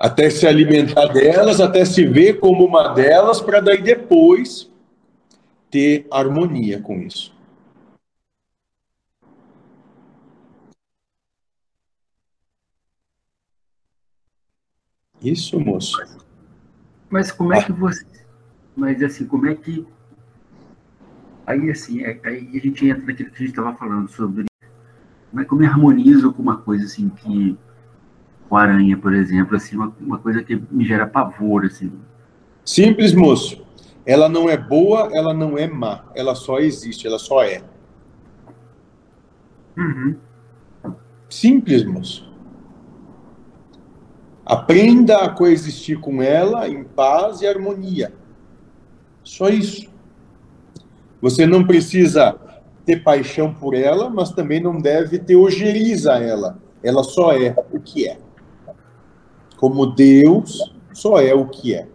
até se alimentar delas, até se ver como uma delas, para daí depois ter harmonia com isso. Isso, moço. Mas como é que você. Mas assim, como é que. Aí assim, é, aí a gente entra naquilo que a gente estava falando sobre. Como é que eu me harmonizo com uma coisa assim que. Com a aranha, por exemplo, assim, uma, uma coisa que me gera pavor, assim. Simples, moço. Ela não é boa, ela não é má. Ela só existe, ela só é. Uhum. Simples, moço. Aprenda a coexistir com ela em paz e harmonia. Só isso. Você não precisa ter paixão por ela, mas também não deve ter ojeriza ela. Ela só é o que é. Como Deus só é o que é.